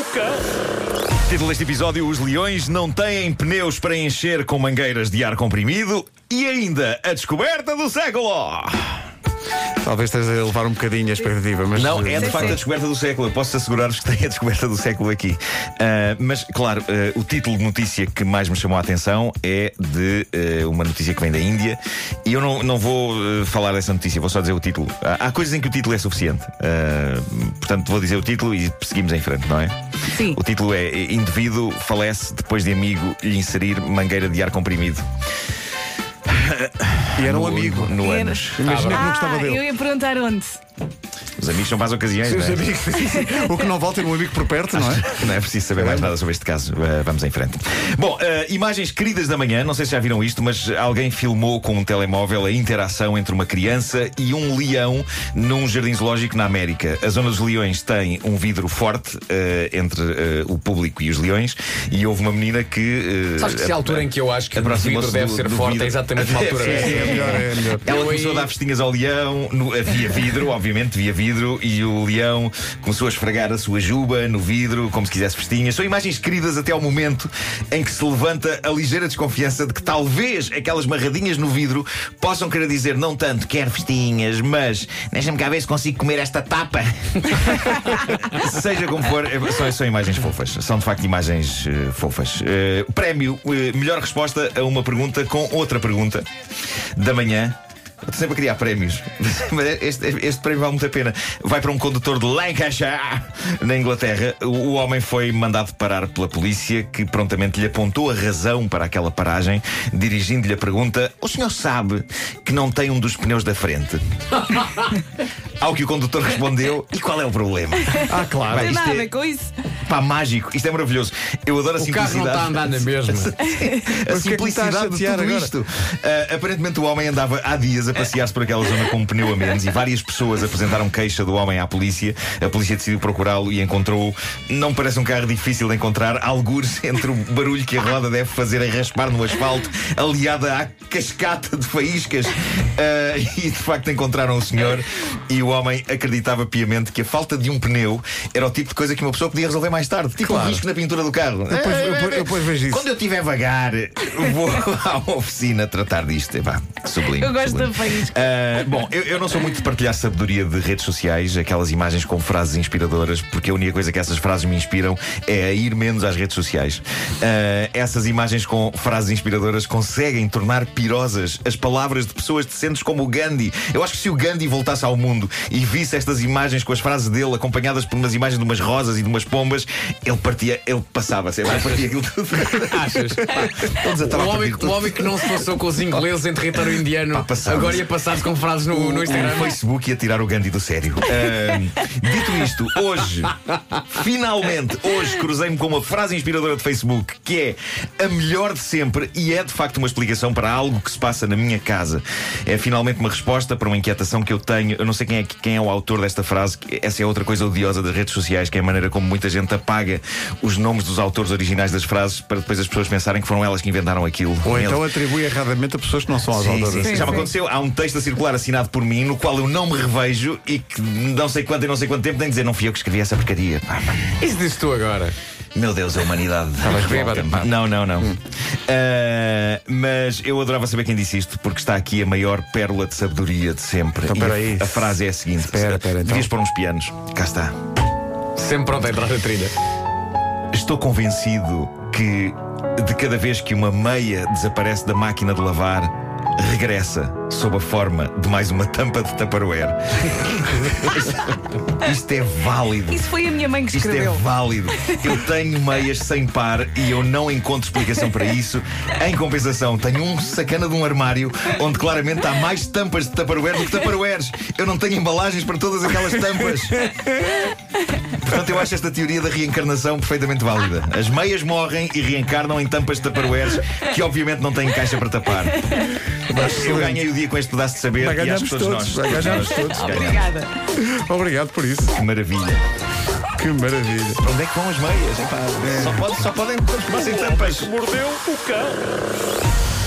o cão. Título deste episódio: Os leões não têm pneus para encher com mangueiras de ar comprimido e ainda a descoberta do século. Talvez esteja a levar um bocadinho a expectativa, mas. Não, é de Sim, facto sim. a descoberta do século. Eu posso assegurar-vos que tem a descoberta do século aqui. Ah, mas, claro, ah, o título de notícia que mais me chamou a atenção é de ah, uma notícia que vem da Índia. E eu não, não vou falar dessa notícia, vou só dizer o título. Há, há coisas em que o título é suficiente. Portanto, vou dizer o título e seguimos em frente, não é? Sim. O título é Indivíduo falece depois de amigo lhe inserir mangueira de ar comprimido. E era um no- amigo. No, anos. Imagina que não Ah, gostava eu dele. ia perguntar onde. Os amigos são para as ocasiões, é? amigos. o que não volta é um amigo por perto, não é? Não é preciso saber mais nada sobre este caso. Uh, vamos em frente. Bom, uh, imagens queridas da manhã. Não sei se já viram isto, mas alguém filmou com um telemóvel a interação entre uma criança e um leão num jardim zoológico na América. A zona dos leões tem um vidro forte uh, entre uh, o público e os leões. E houve uma menina que. uh, Sabes que se é a altura em que eu acho que o vidro deve do- ser do forte vidro. é exatamente uma altura Sim, sim, É melhor, é melhor. ela Eu começou aí- a dar festinhas ao leão, no, havia vidro, obviamente, via vidro, e o leão começou a esfregar a sua juba no vidro, como se quisesse festinhas. São imagens queridas até ao momento em que se levanta a ligeira desconfiança de que talvez aquelas marradinhas no vidro possam querer dizer não tanto quero festinhas, mas deixa-me cá ver se consigo comer esta tapa. Seja como for, é- são, são imagens fofas. São de facto imagens eh, fofas. Eh, prémio, eh, melhor resposta a uma pergunta com outra pergunta da manhã. Eu Estou sempre a criar prémios. Mas este, este prémio vale muito a pena. Vai para um condutor de Lancashire, na Inglaterra. O, o homem foi mandado parar pela polícia, que prontamente lhe apontou a razão para aquela paragem, dirigindo-lhe a pergunta: O senhor sabe que não tem um dos pneus da frente? Ao que o condutor respondeu: E qual é o problema? Ah, claro. Vai, isto nada a é- ver com isso. Pá, mágico. Isto é maravilhoso. Eu adoro a O carro não simplicidade. está a andar na mesma. A o é simplicidade de tudo agora? isto. Ah, aparentemente o homem andava há dias a passear-se por aquela zona com um pneu a menos e várias pessoas apresentaram queixa do homem à polícia. A polícia decidiu procurá-lo e encontrou. Não parece um carro difícil de encontrar, algures entre o barulho que a roda deve fazer a raspar no asfalto, aliada à cascata de faíscas. Ah, e de facto encontraram o senhor e o homem acreditava piamente que a falta de um pneu era o tipo de coisa que uma pessoa podia resolver mais tarde. Tipo Claro. um risco na pintura do carro. Depois- eu depois- eu depois vejo isso. Quando eu estiver vagar, vou à oficina tratar disto. Epá, sublime. Eu gosto sublime. da faísca. Ah, bom, eu, eu não sou muito de partilhar sabedoria de redes sociais, aquelas imagens com frases inspiradoras, porque a única coisa que essas frases me inspiram é a ir menos às redes sociais. Ah, essas imagens com frases inspiradoras conseguem tornar pirosas as palavras de pessoas decentes como o Gandhi. Eu acho que se o Gandhi voltasse ao mundo e visse estas imagens com as frases dele acompanhadas por umas imagens de umas rosas e de umas pombas, ele partia, ele passava, lá, ele partia aquilo tudo. Achas? Todos a O homem, o homem que não se passou com os ingleses em território indiano Pá, agora ia passar-se com frases no, no Instagram. O Facebook ia tirar o Gandhi do sério. Ahm, dito isto, hoje, finalmente, hoje cruzei-me com uma frase inspiradora de Facebook que é a melhor de sempre e é de facto uma explicação para algo que se passa na minha casa. É finalmente uma resposta para uma inquietação que eu tenho. Eu não sei quem é, quem é o autor desta frase, essa é outra coisa odiosa das redes sociais, que é a maneira como muita gente apaga os nomes dos autores originais das frases para depois as pessoas pensarem que foram elas que inventaram aquilo. Ou Eles- então atribui erradamente a pessoas que não são as Sim, autoras. sim, sim. Sim, Já me aconteceu. Há um texto a circular assinado por mim no qual eu não me revejo e que não sei quanto e não sei quanto tempo nem dizer não fui eu que escrevi essa porcaria. Isso dizes tu agora. Meu Deus, a humanidade. Estavas bêbado, pá. Não, não, não. Ah, mas eu adorava saber quem disse isto, porque está aqui a maior pérola de sabedoria de sempre. Então, E a- peraí. a, frase é a seguinte: Espera, espera, então. Devias pôr uns pianos. Cá está. Sempre pronto a entrar na trilha. Estou convencido que de cada vez que uma meia desaparece da máquina de lavar, regressa sob a forma de mais uma tampa de Tupperware. Isto é válido. Isso foi a minha mãe que Isto é escreveu. válido. Eu tenho meias sem par e eu não encontro explicação para isso. Em compensação, tenho um sacana de um armário onde claramente há mais tampas de Tupperware do que Tupperwares. Eu não tenho embalagens para todas aquelas tampas. Portanto, eu acho esta teoria da reencarnação perfeitamente válida. As meias morrem e reencarnam em tampas de Tupperwares que, obviamente, não têm caixa para tapar. Eu ganhei o dia com este pedaço de saber Vai e acho que todos, todos, nós. nós todos. ganhamos. Obrigada. Obrigado por isso. Que maravilha. Que maravilha. Onde é que vão as meias? Epá, Só, pode, só podem transformar-se em tampas. Mordeu o cão.